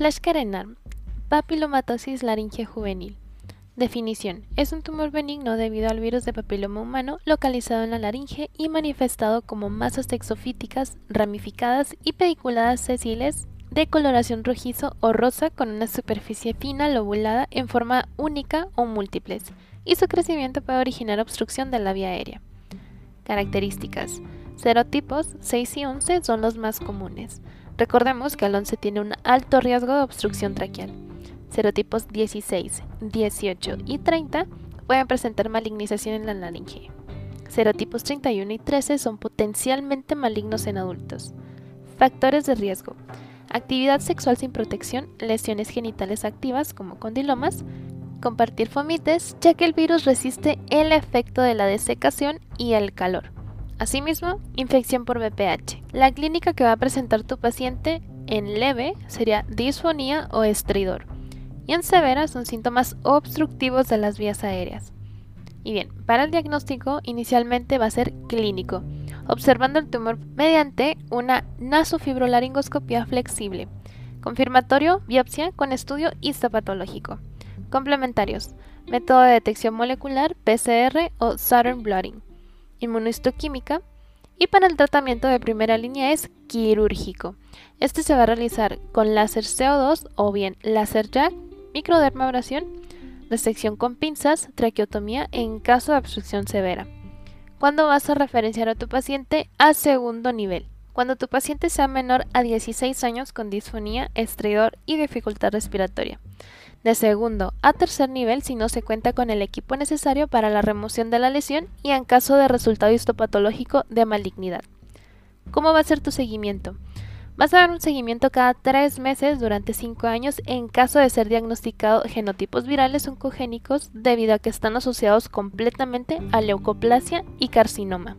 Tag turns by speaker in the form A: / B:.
A: Flashcarenar, papilomatosis laringe juvenil. Definición. Es un tumor benigno debido al virus de papiloma humano localizado en la laringe y manifestado como masas exofíticas ramificadas y pediculadas sesiles de coloración rojizo o rosa con una superficie fina lobulada en forma única o múltiples, y su crecimiento puede originar obstrucción de la vía aérea. Características. Serotipos 6 y 11 son los más comunes. Recordemos que el 11 tiene un alto riesgo de obstrucción traqueal. Serotipos 16, 18 y 30 pueden presentar malignización en la laringe. Serotipos 31 y 13 son potencialmente malignos en adultos. Factores de riesgo. Actividad sexual sin protección, lesiones genitales activas como condilomas, compartir fomites, ya que el virus resiste el efecto de la desecación y el calor. Asimismo, infección por VPH. La clínica que va a presentar tu paciente en leve sería disfonía o estridor y en severa son síntomas obstructivos de las vías aéreas. Y bien, para el diagnóstico inicialmente va a ser clínico, observando el tumor mediante una nasofibrolaringoscopia flexible. Confirmatorio, biopsia con estudio histopatológico. Complementarios, método de detección molecular, PCR o Southern Blotting. Inmunohistoquímica. Y para el tratamiento de primera línea es quirúrgico. Este se va a realizar con láser CO2 o bien láser jack microdermabrasión, resección con pinzas, traqueotomía en caso de obstrucción severa. ¿Cuándo vas a referenciar a tu paciente a segundo nivel? Cuando tu paciente sea menor a 16 años con disfonía, estridor y dificultad respiratoria. De segundo a tercer nivel si no se cuenta con el equipo necesario para la remoción de la lesión y en caso de resultado histopatológico de malignidad. ¿Cómo va a ser tu seguimiento? Vas a dar un seguimiento cada tres meses durante cinco años en caso de ser diagnosticado genotipos virales oncogénicos debido a que están asociados completamente a leucoplasia y carcinoma.